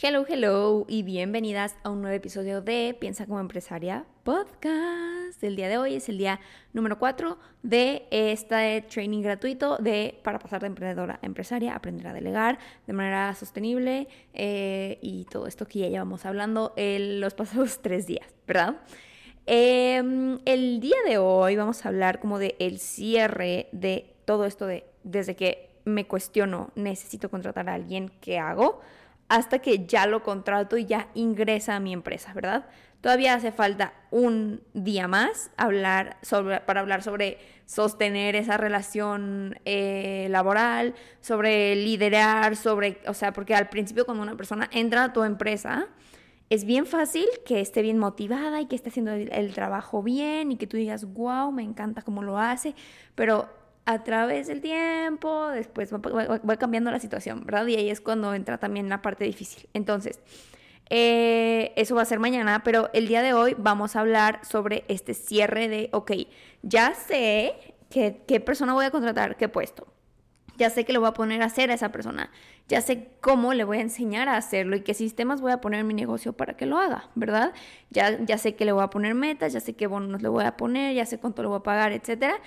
Hello, hello y bienvenidas a un nuevo episodio de Piensa como empresaria podcast. El día de hoy es el día número 4 de este training gratuito de para pasar de emprendedora a empresaria, aprender a delegar de manera sostenible eh, y todo esto que ya llevamos hablando en los pasados tres días, ¿verdad? Em, el día de hoy vamos a hablar como de el cierre de todo esto de desde que me cuestiono, necesito contratar a alguien, ¿qué hago? Hasta que ya lo contrato y ya ingresa a mi empresa, ¿verdad? Todavía hace falta un día más hablar para hablar sobre sostener esa relación eh, laboral, sobre liderar, sobre, o sea, porque al principio cuando una persona entra a tu empresa, es bien fácil que esté bien motivada y que esté haciendo el trabajo bien y que tú digas, wow, me encanta cómo lo hace, pero a través del tiempo, después va, cambiando la situación, ¿verdad? Y ahí es cuando entra también la parte difícil. Entonces, eh, eso va a ser mañana, pero el día de hoy vamos a hablar sobre este cierre de, ok, ya sé que, qué persona voy a contratar, qué puesto. Ya sé que lo voy a poner a hacer a esa persona. Ya sé cómo le voy a enseñar a hacerlo y qué sistemas voy a poner en mi negocio para que lo haga, ¿verdad? Ya, ya sé que le voy a poner metas, ya sé qué bonos le voy a poner, ya sé cuánto le voy a pagar, etcétera.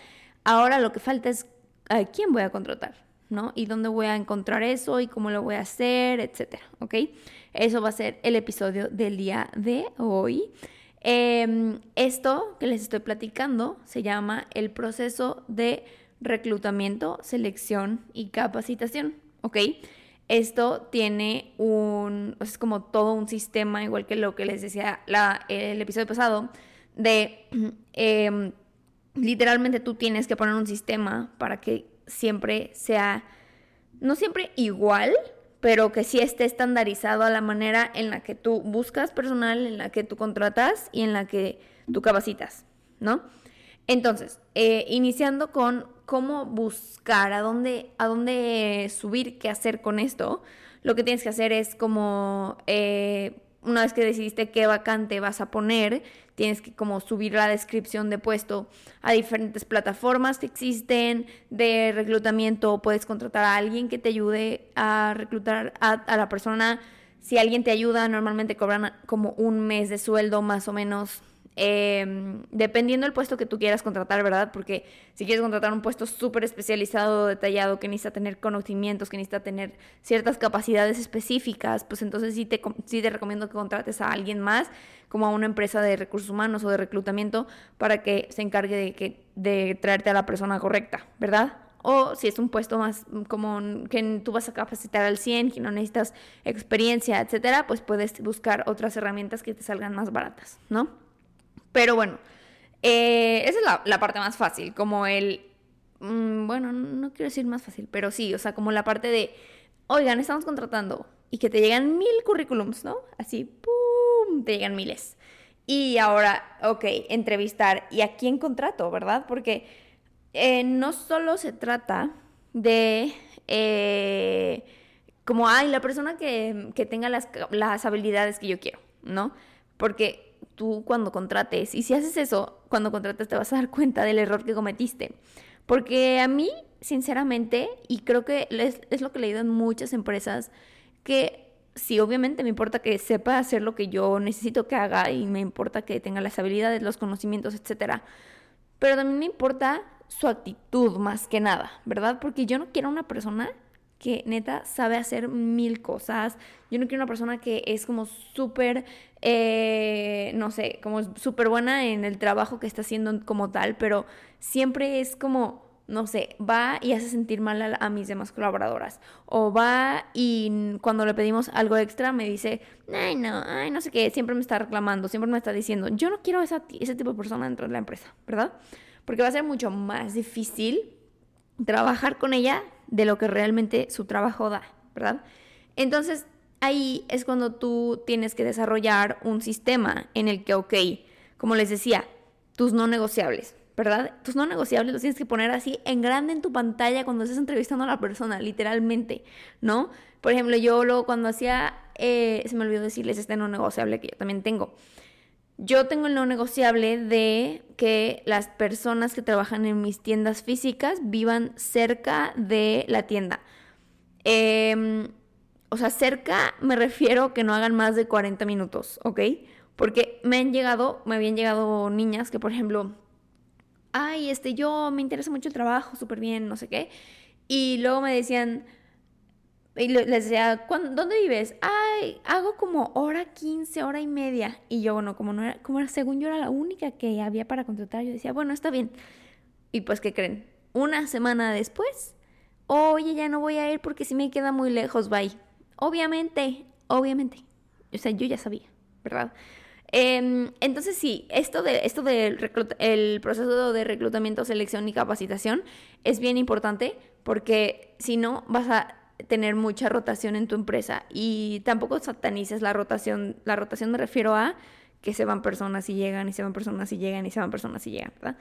Ahora lo que falta es a quién voy a contratar, ¿no? Y dónde voy a encontrar eso y cómo lo voy a hacer, etcétera, ¿ok? Eso va a ser el episodio del día de hoy. Em, esto que les estoy platicando se llama el proceso de reclutamiento, selección y capacitación, ¿ok? Esto tiene un, es como todo un sistema, igual que lo que les decía la, el episodio pasado, de eh, literalmente tú tienes que poner un sistema para que siempre sea, no siempre igual, pero que sí esté estandarizado a la manera en la que tú buscas personal, en la que tú contratas y en la que tú capacitas, ¿no? Entonces, eh, iniciando con cómo buscar, a dónde, a dónde subir, qué hacer con esto, lo que tienes que hacer es como eh, una vez que decidiste qué vacante vas a poner, tienes que como subir la descripción de puesto a diferentes plataformas que existen de reclutamiento, puedes contratar a alguien que te ayude a reclutar a, a la persona. Si alguien te ayuda, normalmente cobran como un mes de sueldo más o menos Em, dependiendo del puesto que tú quieras contratar, ¿verdad? Porque si quieres contratar un puesto súper especializado, detallado, que necesita tener conocimientos, que necesita tener ciertas capacidades específicas, pues entonces sí te, sí te recomiendo que contrates a alguien más, como a una empresa de recursos humanos o de reclutamiento, para que se encargue de, que, de traerte a la persona correcta, ¿verdad? O si es un puesto más como que tú vas a capacitar al 100, que no necesitas experiencia, etcétera, pues puedes buscar otras herramientas que te salgan más baratas, ¿no? Pero bueno, eh, esa es la, parte más fácil, como el, mm, bueno, no quiero decir más fácil, pero sí, o sea, como la parte de, oigan, estamos contratando y que te llegan mil currículums, ¿no? Así, ¡pum!, te llegan miles. Y ahora, ok, entrevistar, ¿y a quién contrato, verdad? Porque eh, no solo se trata de... Eh, como, ay, la persona que, que tenga las, las habilidades que yo quiero, ¿no? Porque tú cuando contrates. Y si haces eso, cuando contrates te vas a dar cuenta del error que cometiste. Porque a mí, sinceramente, y creo que es, lo que he leído en muchas empresas, que sí, obviamente me importa que sepa hacer lo que yo necesito que haga y me importa que tenga las habilidades, los conocimientos, etcétera. Pero también me importa su actitud más que nada, ¿verdad? Porque yo no quiero una persona que neta sabe hacer mil cosas. Yo no quiero una persona que es como súper, eh, no sé, como súper buena en el trabajo que está haciendo como tal, pero siempre es como, no sé, va y hace sentir mal a, mis demás colaboradoras. O va y cuando le pedimos algo extra me dice, ay, no, ay, no sé qué, siempre me está reclamando, siempre me está diciendo, yo no quiero esa, ese tipo de persona dentro de la empresa, ¿verdad? Porque va a ser mucho más difícil trabajar con ella de lo que realmente su trabajo da, ¿verdad? Entonces, ahí es cuando tú tienes que desarrollar un sistema en el que, ok, como les decía, tus no negociables, ¿verdad? Tus no negociables los tienes que poner así en grande en tu pantalla cuando estés entrevistando a la persona, literalmente, ¿no? Por ejemplo, yo luego cuando hacía, eh, se me olvidó decirles este no negociable que yo también tengo. Yo tengo el no negociable de que las personas que trabajan en mis tiendas físicas vivan cerca de la tienda. Em, o sea, cerca me refiero que no hagan más de 40 minutos, ¿ok? Porque me han llegado, me habían llegado niñas que, por ejemplo, ay, este, yo me interesa mucho el trabajo, súper bien, no sé qué. Y luego me decían, y les decía, ¿dónde vives? Ay, hago como hora 15, hora y media. Y yo, bueno, como no era, como era, según yo era la única que había para contratar, yo decía, bueno, está bien. Y pues, ¿qué creen? Una semana después, oye, ya no voy a ir porque si me queda muy lejos, bye. Obviamente, obviamente. O sea, yo ya sabía, ¿verdad? Em, entonces sí, esto de esto del el proceso de reclutamiento, selección y capacitación es bien importante porque si no vas a tener mucha rotación en tu empresa y tampoco satanices la rotación. La rotación me refiero a que se van personas y llegan y se van personas y llegan y se van personas y llegan, ¿verdad?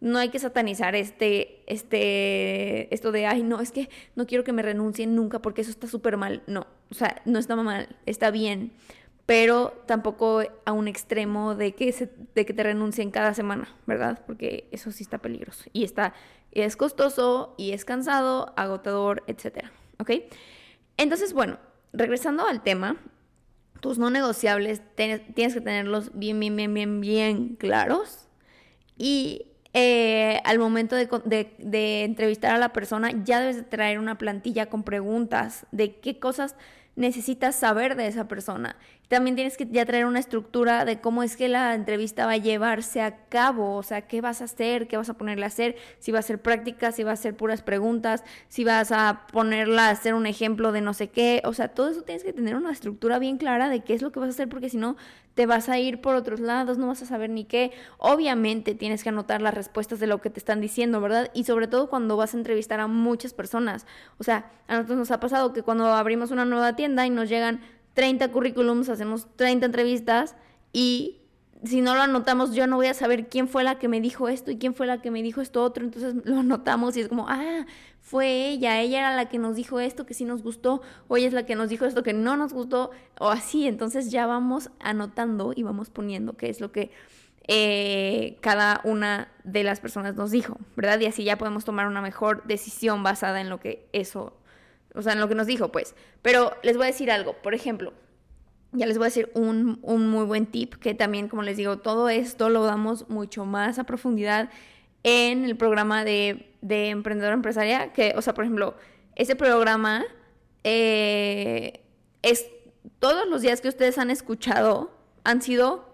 No hay que satanizar este, este, esto de, ay, no, es que no quiero que me renuncien nunca porque eso está súper mal. No, o sea, no está mal, está bien, pero tampoco a un extremo de que, se, de que te renuncien cada semana, ¿verdad? Porque eso sí está peligroso y está, es costoso y es cansado, agotador, etcétera. ¿Ok? Entonces, bueno, regresando al tema, tus no negociables tienes que tenerlos bien, bien, bien, bien, bien claros. Y eh, al momento de, de, entrevistar a la persona, ya debes de traer una plantilla con preguntas de qué cosas necesitas saber de esa persona. También tienes que ya traer una estructura de cómo es que la entrevista va a llevarse a cabo, o sea, qué vas a hacer, qué vas a ponerle a hacer, si va a ser práctica, si va a ser puras preguntas, si vas a ponerla a hacer un ejemplo de no sé qué, o sea, todo eso tienes que tener una estructura bien clara de qué es lo que vas a hacer porque si no te vas a ir por otros lados, no vas a saber ni qué. Obviamente tienes que anotar las respuestas de lo que te están diciendo, ¿verdad? Y sobre todo cuando vas a entrevistar a muchas personas. O sea, a nosotros nos ha pasado que cuando abrimos una nueva tienda y nos llegan 30 currículums, hacemos 30 entrevistas y si no lo anotamos, yo no voy a saber quién fue la que me dijo esto y quién fue la que me dijo esto otro. Entonces lo anotamos y es como, ah, fue ella, ella era la que nos dijo esto que sí nos gustó, o ella es la que nos dijo esto que no nos gustó, o así. Entonces ya vamos anotando y vamos poniendo qué es lo que eh, cada una de las personas nos dijo, ¿verdad? Y así ya podemos tomar una mejor decisión basada en lo que eso, o sea, en lo que nos dijo, pues. Pero les voy a decir algo, por ejemplo, ya les voy a decir un, un muy buen tip, que también, como les digo, todo esto lo damos mucho más a profundidad en el programa de, de Emprendedor Empresaria, que, o sea, por ejemplo, ese programa eh, es todos los días que ustedes han escuchado han sido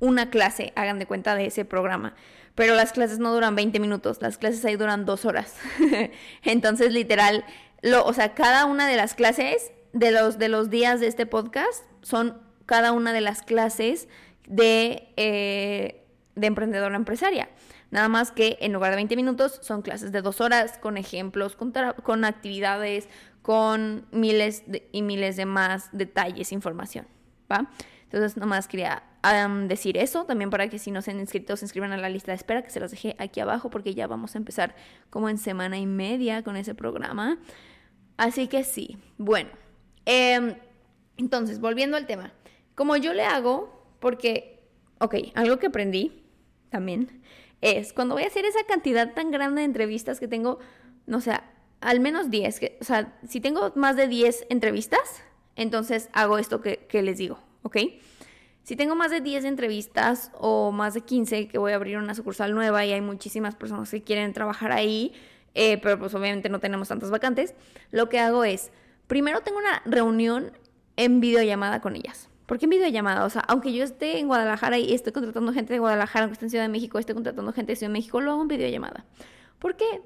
una clase, hagan de cuenta de ese programa. Pero las clases no duran 20 minutos, las clases ahí duran dos horas. Entonces, literal, lo, o sea, cada una de las clases de los, de los días de este podcast son cada una de las clases de, eh, de emprendedora empresaria. Nada más que en lugar de 20 minutos son clases de dos horas con ejemplos, con, con actividades, con miles y miles de más detalles, información. ¿va? Entonces, nomás quería decir eso, también para que si no se han inscrito, se inscriban a la lista de espera, que se los dejé aquí abajo, porque ya vamos a empezar como en semana y media con ese programa. Así que sí, bueno. Eh, entonces, volviendo al tema, como yo le hago, porque, ok, algo que aprendí también es cuando voy a hacer esa cantidad tan grande de entrevistas que tengo, no sé, al menos 10, que, o sea, si tengo más de 10 entrevistas, entonces hago esto que, que les digo, ¿ok? Si tengo más de 10 entrevistas o más de 15, que voy a abrir una sucursal nueva y hay muchísimas personas que quieren trabajar ahí, eh, pero pues obviamente no tenemos tantas vacantes, lo que hago es, primero tengo una reunión en videollamada con ellas. ¿Por qué en videollamada? O sea, aunque yo esté en Guadalajara y esté contratando gente de Guadalajara, aunque esté en Ciudad de México, esté contratando gente de Ciudad de México, lo hago en videollamada. ¿Por qué?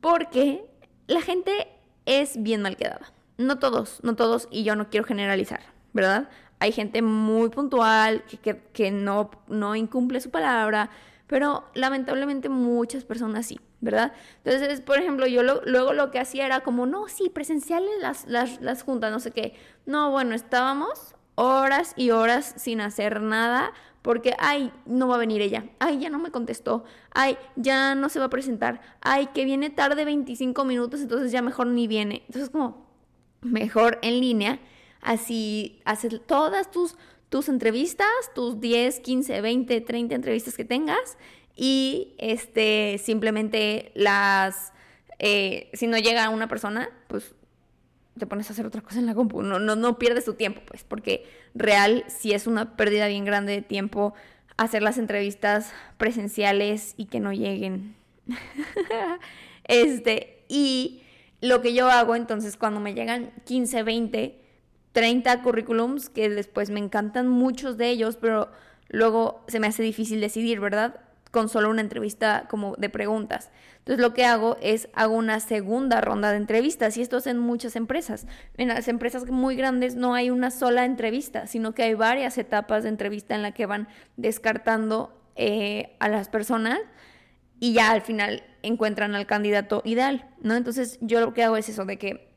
Porque la gente es bien mal quedada. No todos, no todos, y yo no quiero generalizar, ¿verdad? Hay gente muy puntual que, que, no, no incumple su palabra, pero lamentablemente muchas personas sí, ¿verdad? Entonces, por ejemplo, yo luego lo que hacía era como, no, sí, presenciales las, las, las juntas, no sé qué. No, bueno, estábamos horas y horas sin hacer nada porque, ay, no va a venir ella, ay, ya no me contestó, ay, ya no se va a presentar, ay, que viene tarde 25 minutos, entonces ya mejor ni viene. Entonces, como, mejor en línea, así haces todas tus tus entrevistas, tus 10, 15, 20, 30 entrevistas que tengas y este, simplemente las, eh, si no llega una persona, pues te pones a hacer otra cosa en la compu. No, no, no pierdes tu tiempo, pues, porque real sí es una pérdida bien grande de tiempo hacer las entrevistas presenciales y que no lleguen. este, y lo que yo hago entonces cuando me llegan 15, 20, 30 currículums, que después me encantan muchos de ellos, pero luego se me hace difícil decidir, ¿verdad? Con solo una entrevista como de preguntas. Entonces lo que hago es hago una segunda ronda de entrevistas y esto es en muchas empresas. En las empresas muy grandes no hay una sola entrevista, sino que hay varias etapas de entrevista en la que van descartando eh, a las personas y ya al final encuentran al candidato ideal, ¿no? Entonces yo lo que hago es eso de que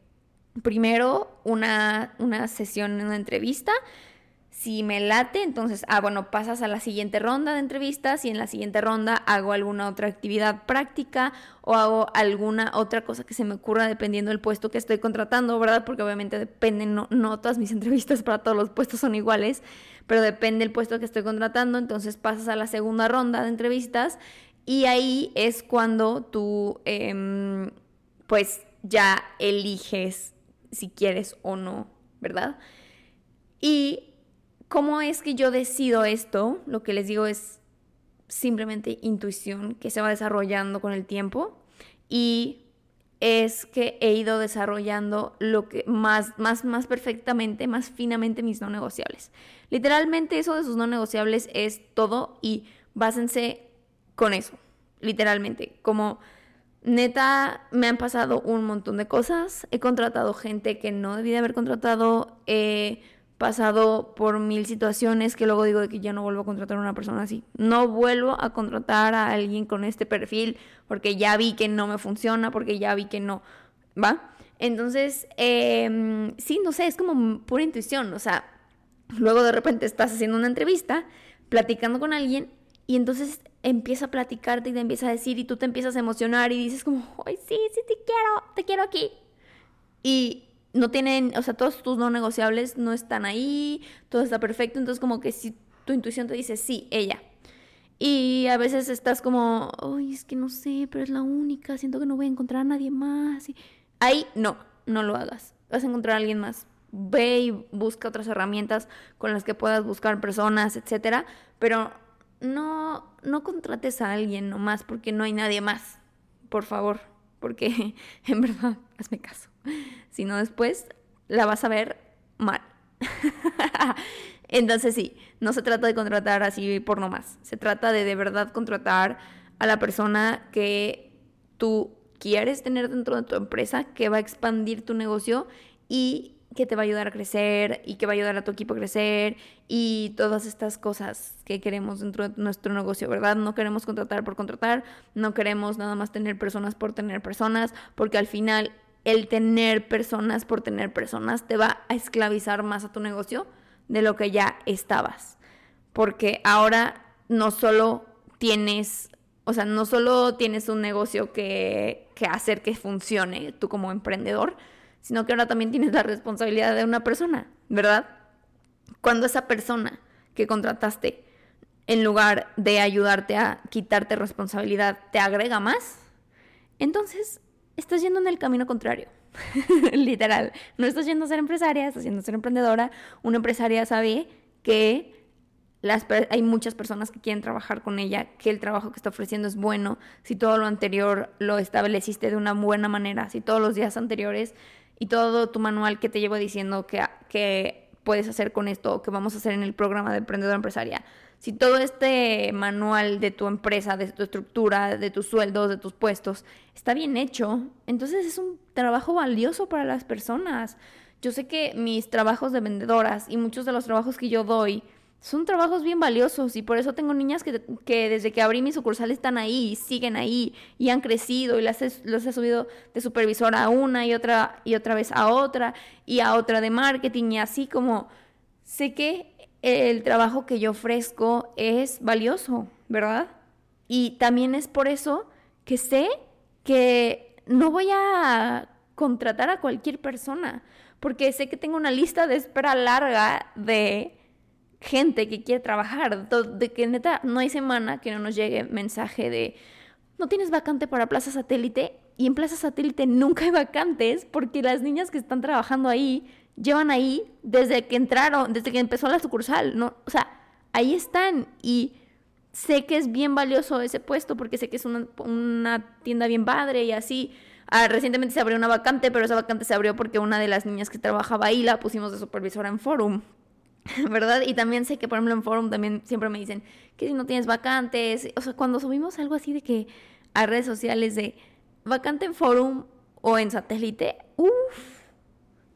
primero una, una sesión, una entrevista, si me late, entonces, ah, bueno, pasas a la siguiente ronda de entrevistas y en la siguiente ronda hago alguna otra actividad práctica o hago alguna otra cosa que se me ocurra dependiendo del puesto que estoy contratando, ¿verdad? Porque obviamente depende, no, no todas mis entrevistas para todos los puestos son iguales, pero depende del puesto que estoy contratando, entonces pasas a la segunda ronda de entrevistas y ahí es cuando tú, em, pues, ya eliges si quieres o no, ¿verdad? Y ¿Cómo es que yo decido esto? Lo que les digo es simplemente intuición que se va desarrollando con el tiempo y es que he ido desarrollando lo que más, más, más perfectamente, más finamente mis no negociables. Literalmente eso de sus no negociables es todo y básense con eso, literalmente. Como neta me han pasado un montón de cosas, he contratado gente que no debía haber contratado, eh, pasado por mil situaciones que luego digo de que ya no vuelvo a contratar a una persona así. No vuelvo a contratar a alguien con este perfil porque ya vi que no me funciona, porque ya vi que no, ¿va? Entonces, eh, sí, no sé, es como pura intuición, o sea, luego de repente estás haciendo una entrevista, platicando con alguien y entonces empieza a platicarte y te empieza a decir y tú te empiezas a emocionar y dices como, ay, sí, sí, te quiero, te quiero aquí. Y no tienen, o sea, todos tus no negociables no están ahí, todo está perfecto, entonces como que si tu intuición te dice, sí, ella. Y a veces estás como, ay, es que no sé, pero es la única, siento que no voy a encontrar a nadie más. Ahí no, no lo hagas, vas a encontrar a alguien más. Ve y busca otras herramientas con las que puedas buscar personas, etcétera, pero no, no contrates a alguien nomás porque no hay nadie más, por favor, porque en verdad, hazme caso sino después la vas a ver mal. Entonces sí, no se trata de contratar así por nomás, se trata de de verdad contratar a la persona que tú quieres tener dentro de tu empresa, que va a expandir tu negocio y que te va a ayudar a crecer y que va a ayudar a tu equipo a crecer y todas estas cosas que queremos dentro de nuestro negocio, ¿verdad? No queremos contratar por contratar, no queremos nada más tener personas por tener personas, porque al final el tener personas por tener personas te va a esclavizar más a tu negocio de lo que ya estabas. Porque ahora no solo tienes, o sea, no solo tienes un negocio que, que hacer que funcione tú como emprendedor, sino que ahora también tienes la responsabilidad de una persona, ¿verdad? Cuando esa persona que contrataste, en lugar de ayudarte a quitarte responsabilidad, te agrega más, entonces estás yendo en el camino contrario. Literal. No estás yendo a ser empresaria, estás yendo a ser emprendedora. Una empresaria sabe que las, hay muchas personas que quieren trabajar con ella, que el trabajo que está ofreciendo es bueno, si todo lo anterior lo estableciste de una buena manera, si todos los días anteriores y todo tu manual que te llevo diciendo que, que puedes hacer con esto que vamos a hacer en el programa de emprendedora empresaria si todo este manual de tu empresa, de tu estructura, de tus sueldos, de tus puestos, está bien hecho, entonces es un trabajo valioso para las personas. Yo sé que mis trabajos de vendedoras y muchos de los trabajos que yo doy son trabajos bien valiosos y por eso tengo niñas que, desde que abrí mi sucursal están ahí siguen ahí y han crecido y las he subido de supervisora a una y otra y otra vez a otra y a otra de marketing y así como sé que el trabajo que yo ofrezco es valioso, ¿verdad? Y también es por eso que sé que no voy a contratar a cualquier persona, porque sé que tengo una lista de espera larga de gente que quiere trabajar, de que neta no hay semana que no nos llegue mensaje de no tienes vacante para Plaza Satélite y en Plaza Satélite nunca hay vacantes porque las niñas que están trabajando ahí llevan ahí desde que entraron, desde que empezó la sucursal, ¿no? O sea, ahí están y sé que es bien valioso ese puesto porque sé que es una, tienda bien padre y así. Ah, recientemente se abrió una vacante, pero esa vacante se abrió porque una de las niñas que trabajaba ahí la pusimos de supervisora en Forum. ¿Verdad? Y también sé que, por ejemplo, en Forum también siempre me dicen que si no tienes vacantes, o sea, cuando subimos algo así de que a redes sociales de vacante en Forum o en satélite, uff,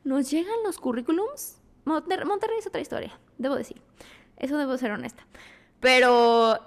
nos llegan los currículums. Monterrey es otra historia, debo decir. Eso debo ser honesta. Pero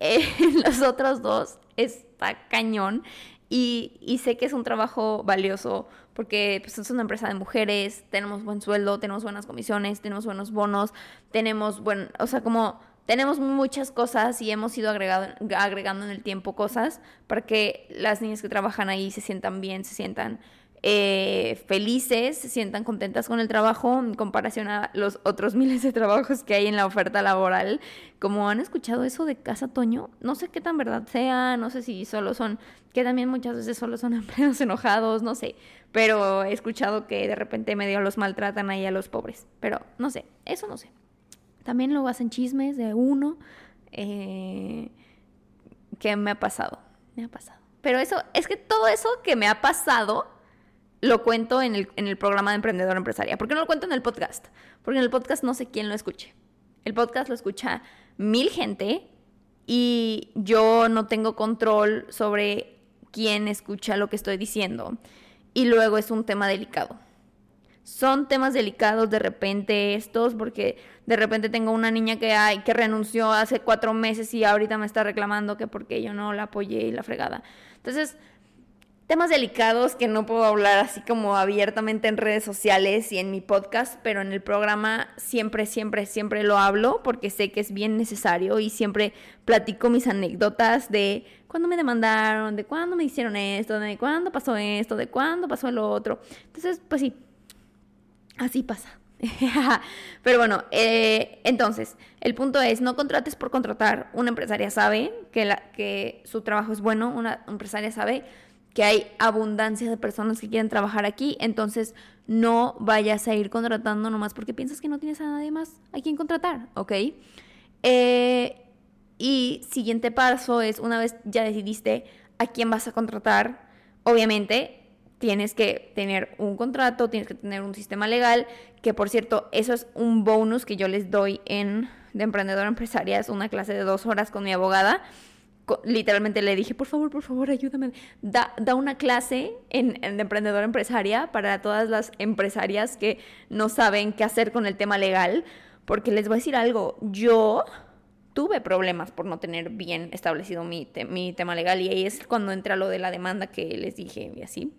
eh, los otros dos está cañón. Y, sé que es un trabajo valioso porque pues, es una empresa de mujeres, tenemos buen sueldo, tenemos buenas comisiones, tenemos buenos bonos, tenemos buen, o sea, como tenemos muchas cosas y hemos ido agregando en el tiempo cosas para que las niñas que trabajan ahí se sientan bien, se sientan eh, felices, se sientan contentas con el trabajo en comparación a los otros miles de trabajos que hay en la oferta laboral. Como han escuchado eso de Casa Toño, no sé qué tan verdad sea, no sé si solo son, que también muchas veces solo son empleados enojados, no sé, pero he escuchado que de repente medio los maltratan ahí a los pobres, pero no sé, eso no sé. También luego hacen chismes de uno eh, que me ha pasado, me ha pasado. Pero eso, es que todo eso que me ha pasado lo cuento en el, en el programa de Emprendedor Empresaria. ¿Por qué no lo cuento en el podcast? Porque en el podcast no sé quién lo escuche. El podcast lo escucha mil gente y yo no tengo control sobre quién escucha lo que estoy diciendo. Y luego es un tema delicado. Son temas delicados de repente estos, porque de repente tengo una niña que hay que renunció hace cuatro meses y ahorita me está reclamando que porque yo no la apoyé y la fregada. Entonces, temas delicados que no puedo hablar así como abiertamente en redes sociales y en mi podcast, pero en el programa siempre, siempre, siempre lo hablo porque sé que es bien necesario y siempre platico mis anécdotas de cuándo me demandaron, de cuándo me hicieron esto, de cuándo pasó esto, de cuándo pasó el otro. Entonces, pues sí, así pasa. Pero bueno, eh, entonces, el punto es, no contrates por contratar. Una empresaria sabe que, que su trabajo es bueno, una empresaria sabe que hay abundancia de personas que quieren trabajar aquí, entonces no vayas a ir contratando nomás porque piensas que no tienes a nadie más a quien contratar, ¿ok? Eh, y siguiente paso es, una vez ya decidiste a quién vas a contratar, obviamente tienes que tener un contrato, tienes que tener un sistema legal, que por cierto, eso es un bonus que yo les doy en de emprendedora empresaria, es una clase de dos horas con mi abogada literalmente le dije, por favor, por favor, ayúdame. Da, da una clase en, en Emprendedora Empresaria para todas las empresarias que no saben qué hacer con el tema legal, porque les voy a decir algo, yo tuve problemas por no tener bien establecido mi, mi tema legal y ahí es cuando entra lo de la demanda que les dije y así.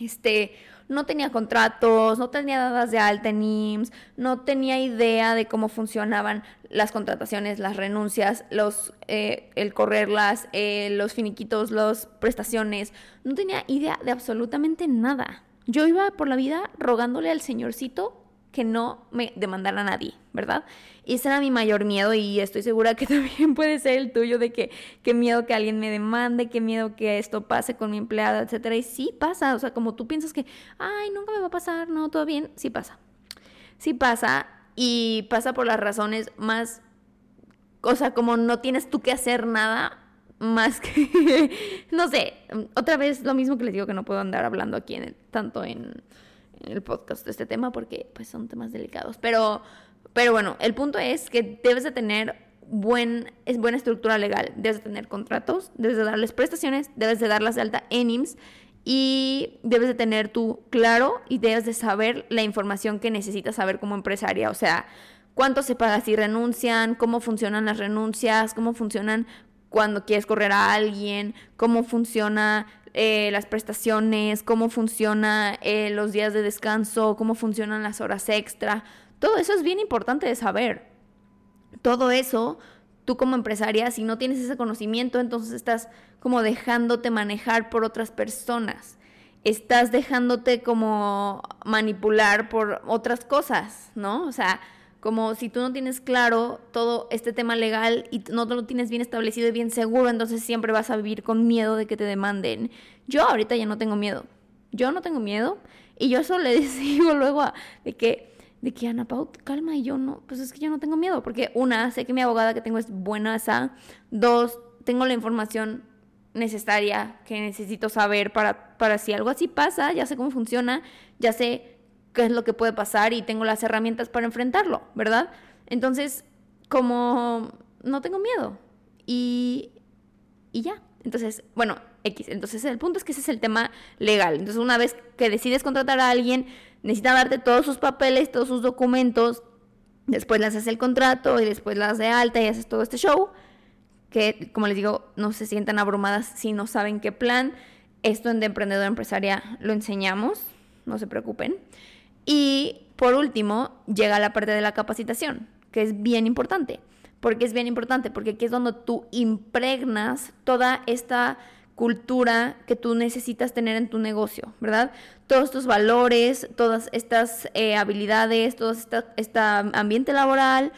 Este, no tenía contratos, no tenía dadas de alta en IMSS, no tenía idea de cómo funcionaban las contrataciones, las renuncias, los, eh, el correrlas, eh, los finiquitos, las prestaciones. No tenía idea de absolutamente nada. Yo iba por la vida rogándole al señorcito que no me demandara nadie, ¿verdad? Y ese era mi mayor miedo y estoy segura que también puede ser el tuyo de que qué miedo que alguien me demande, qué miedo que esto pase con mi empleada, etcétera. Y sí pasa, o sea, como tú piensas que, ay, nunca me va a pasar, no, todo bien, sí pasa. Sí pasa y pasa por las razones más, o sea, como no tienes tú que hacer nada más que, no sé, otra vez lo mismo que les digo que no puedo andar hablando aquí en tanto en el podcast de este tema porque pues son temas delicados. Pero, pero bueno, el punto es que debes de tener buen, es buena estructura legal, debes de tener contratos, debes de darles prestaciones, debes de darlas de alta en IMSS y debes de tener tú claro y debes de saber la información que necesitas saber como empresaria, o sea, cuánto se paga si renuncian, cómo funcionan las renuncias, cómo funcionan cuando quieres correr a alguien, cómo funciona eh, las prestaciones, cómo funciona eh, los días de descanso, cómo funcionan las horas extra. Todo eso es bien importante de saber. Todo eso, tú como empresaria, si no tienes ese conocimiento, entonces estás como dejándote manejar por otras personas. Estás dejándote como manipular por otras cosas, ¿no? O sea, Como si tú no tienes claro todo este tema legal y no lo tienes bien establecido y bien seguro, entonces siempre vas a vivir con miedo de que te demanden. Yo ahorita ya no tengo miedo. Yo no tengo miedo. Y yo eso le digo luego de que, de que Ana Pau, calma, y yo no, pues es que yo no tengo miedo, porque una, sé que mi abogada que tengo es buena, esa. Dos, tengo la información necesaria que necesito saber para, para si algo así pasa, ya sé cómo funciona, ya sé qué es lo que puede pasar y tengo las herramientas para enfrentarlo, ¿verdad? Entonces, como no tengo miedo y, y ya. Entonces, bueno, X. Entonces, el punto es que ese es el tema legal. Entonces, una vez que decides contratar a alguien, necesita darte todos sus papeles, todos sus documentos, después le haces el contrato y después las de alta y haces todo este show que, como les digo, no se sientan abrumadas si no saben qué plan. Esto en De Emprendedor Empresaria lo enseñamos, no se preocupen. Y por último, llega la parte de la capacitación, que es bien importante. ¿Por qué es bien importante? Porque aquí es donde tú impregnas toda esta cultura que tú necesitas tener en tu negocio, ¿verdad? Todos estos valores, todas estas eh, habilidades, todo este ambiente laboral,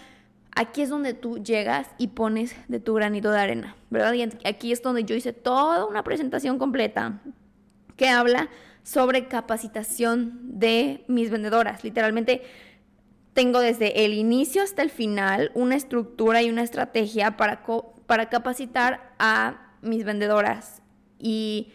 aquí es donde tú llegas y pones de tu granito de arena, ¿verdad? Y aquí es donde yo hice toda una presentación completa que habla sobre capacitación de mis vendedoras. Literalmente tengo desde el inicio hasta el final una estructura y una estrategia para, para capacitar a mis vendedoras. Y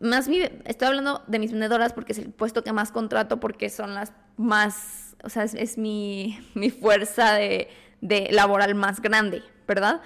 más estoy hablando de mis vendedoras porque es el puesto que más contrato porque son las más, o sea, es, mi, mi fuerza de, de laboral más grande, ¿verdad?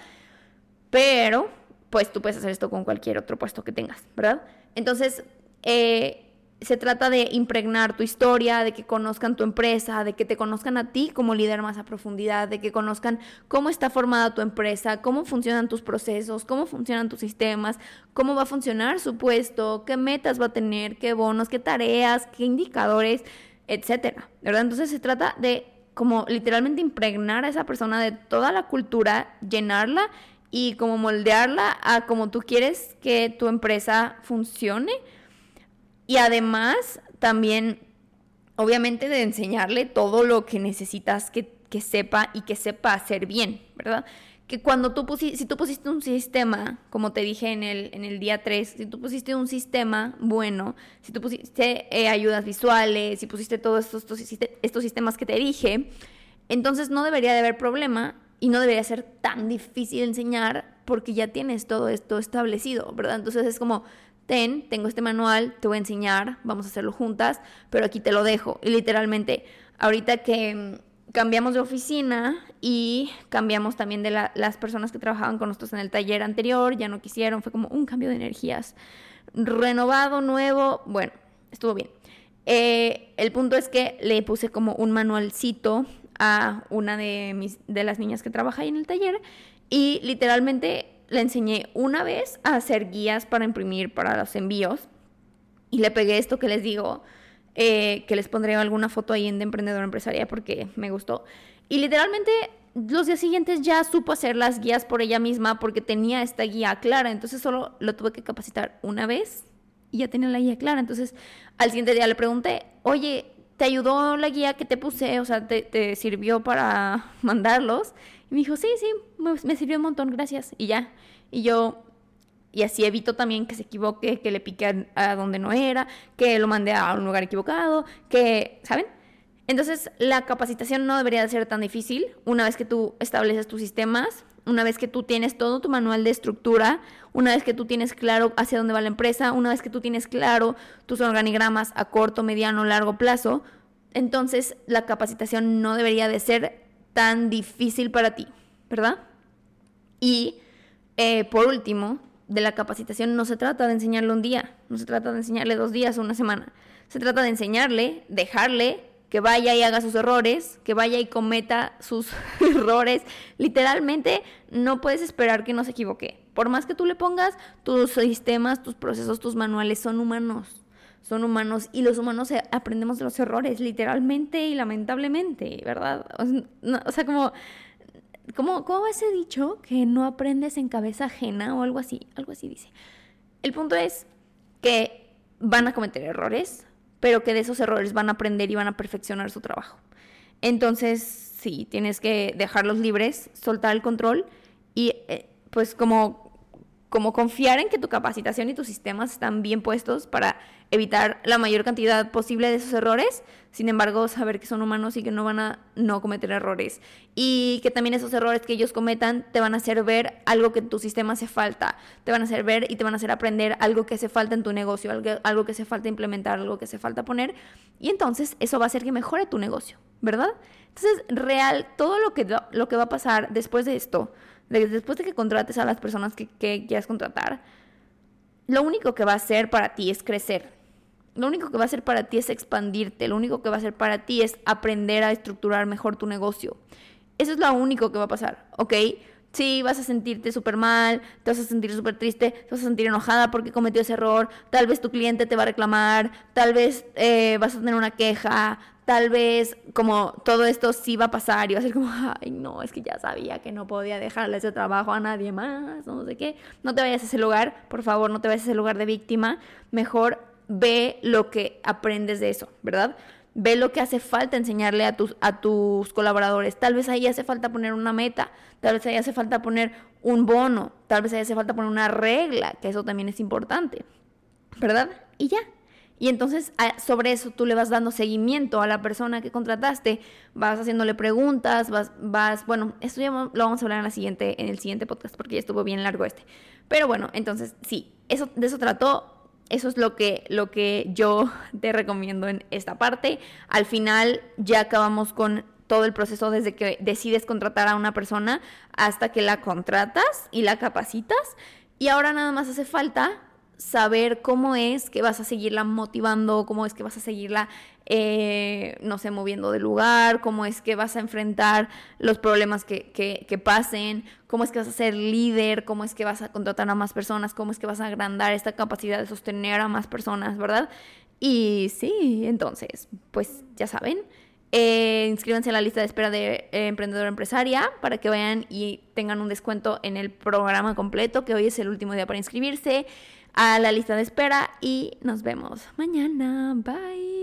Pero, pues tú puedes hacer esto con cualquier otro puesto que tengas, ¿verdad? Entonces, eh, se trata de impregnar tu historia, de que conozcan tu empresa, de que te conozcan a ti como líder más a profundidad, de que conozcan cómo está formada tu empresa, cómo funcionan tus procesos, cómo funcionan tus sistemas, cómo va a funcionar su puesto, qué metas va a tener, qué bonos, qué tareas, qué indicadores, etcétera, ¿verdad? Entonces se trata de como literalmente impregnar a esa persona de toda la cultura, llenarla y como moldearla a como tú quieres que tu empresa funcione. Y además también, obviamente, de enseñarle todo lo que necesitas que, que sepa y que sepa hacer bien, ¿verdad? que cuando tú pusiste, si tú pusiste un sistema, como te dije en el, en el día 3, si tú pusiste un sistema bueno, si tú pusiste eh, ayudas visuales, si pusiste todos estos, estos, estos sistemas que te dije, entonces no debería de haber problema y no debería ser tan difícil enseñar porque ya tienes todo esto establecido, ¿verdad? Entonces es como, ten, tengo este manual, te voy a enseñar, vamos a hacerlo juntas, pero aquí te lo dejo. Y literalmente, ahorita que cambiamos de oficina y cambiamos también de las personas que trabajaban con nosotros en el taller anterior, ya no quisieron, fue como un cambio de energías. Renovado, nuevo, bueno, estuvo bien. Eh, el punto es que le puse como un manualcito a una de, mis, de las niñas que trabaja ahí en el taller y literalmente le enseñé una vez a hacer guías para imprimir para los envíos y le pegué esto que les digo, eh, que les pondré alguna foto ahí en de Emprendedor Empresaria porque me gustó. Y literalmente los días siguientes ya supo hacer las guías por ella misma porque tenía esta guía clara, entonces solo lo tuve que capacitar una vez y ya tenía la guía clara. Entonces al siguiente día le pregunté, oye, ¿te ayudó la guía que te puse? O sea, ¿te, sirvió para mandarlos? Y me dijo, sí, sí, me, sirvió un montón, gracias. Y ya. Y yo, y así evito también que se equivoque, que le pique a, donde no era, que lo mande a un lugar equivocado, que, ¿saben? Entonces, la capacitación no debería de ser tan difícil una vez que tú estableces tus sistemas, una vez que tú tienes todo tu manual de estructura, una vez que tú tienes claro hacia dónde va la empresa, una vez que tú tienes claro tus organigramas a corto, mediano, largo plazo, entonces la capacitación no debería de ser tan difícil para ti, ¿verdad? Y eh, por último, de la capacitación no se trata de enseñarle un día, no se trata de enseñarle dos días o una semana. Se trata de enseñarle, dejarle que vaya y haga sus errores, que vaya y cometa sus errores. Literalmente no puedes esperar que no se equivoque. Por más que tú le pongas, tus sistemas, tus procesos, tus manuales son humanos. Son humanos y los humanos aprendemos de los errores, literalmente y lamentablemente, ¿verdad? o sea, como ¿Cómo, ¿Cómo ese dicho que no aprendes en cabeza ajena o algo así? Algo así dice. El punto es que van a cometer errores, pero que de esos errores van a aprender y van a perfeccionar su trabajo. Entonces, sí, tienes que dejarlos libres, soltar el control y eh, pues como como confiar en que tu capacitación y tus sistemas están bien puestos para evitar la mayor cantidad posible de esos errores, sin embargo, saber que son humanos y que no van a no cometer errores. Y que también esos errores que ellos cometan te van a hacer ver algo que en tu sistema hace falta, te van a hacer ver y te van a hacer aprender algo que hace falta en tu negocio, algo, que hace falta implementar, algo que hace falta poner. Y entonces eso va a hacer que mejore tu negocio, ¿verdad? Entonces, real, todo lo que, lo que va a pasar después de esto, después de que contrates a las personas que, quieras contratar, lo único que va a hacer para ti es crecer. Lo único que va a hacer para ti es expandirte. Lo único que va a hacer para ti es aprender a estructurar mejor tu negocio. Eso es lo único que va a pasar, ¿ok? Sí, vas a sentirte súper mal, te vas a sentir súper triste, te vas a sentir enojada porque cometió ese error, tal vez tu cliente te va a reclamar, tal vez eh, vas a tener una queja, tal vez como todo esto sí va a pasar y va a ser como, ay, no, es que ya sabía que no podía dejarle ese trabajo a nadie más, no sé qué. No te vayas a ese lugar, por favor, no te vayas a ese lugar de víctima. Mejor ve lo que aprendes de eso, ¿verdad? Ve lo que hace falta enseñarle a tus, a tus colaboradores. Tal vez ahí hace falta poner una meta, tal vez ahí hace falta poner un bono, tal vez ahí hace falta poner una regla, que eso también es importante, ¿verdad? Y ya, y entonces sobre eso tú le vas dando seguimiento a la persona que contrataste, vas haciéndole preguntas, vas, vas, bueno, esto ya lo vamos a hablar en, la siguiente, en el siguiente podcast porque ya estuvo bien largo este. Pero bueno, entonces sí, eso, de eso trató, eso es lo que, lo que yo te recomiendo en esta parte. Al final ya acabamos con todo el proceso desde que decides contratar a una persona hasta que la contratas y la capacitas. Y ahora nada más hace falta saber cómo es que vas a seguirla motivando, cómo es que vas a seguirla, eh, no sé, moviendo de lugar, cómo es que vas a enfrentar los problemas que, que, pasen, cómo es que vas a ser líder, cómo es que vas a contratar a más personas, cómo es que vas a agrandar esta capacidad de sostener a más personas, ¿verdad? Y sí, entonces, pues ya saben. Eh, inscríbanse a la lista de espera de eh, Emprendedor Empresaria para que vayan y tengan un descuento en el programa completo, que hoy es el último día para inscribirse a la lista de espera y nos vemos mañana. Bye.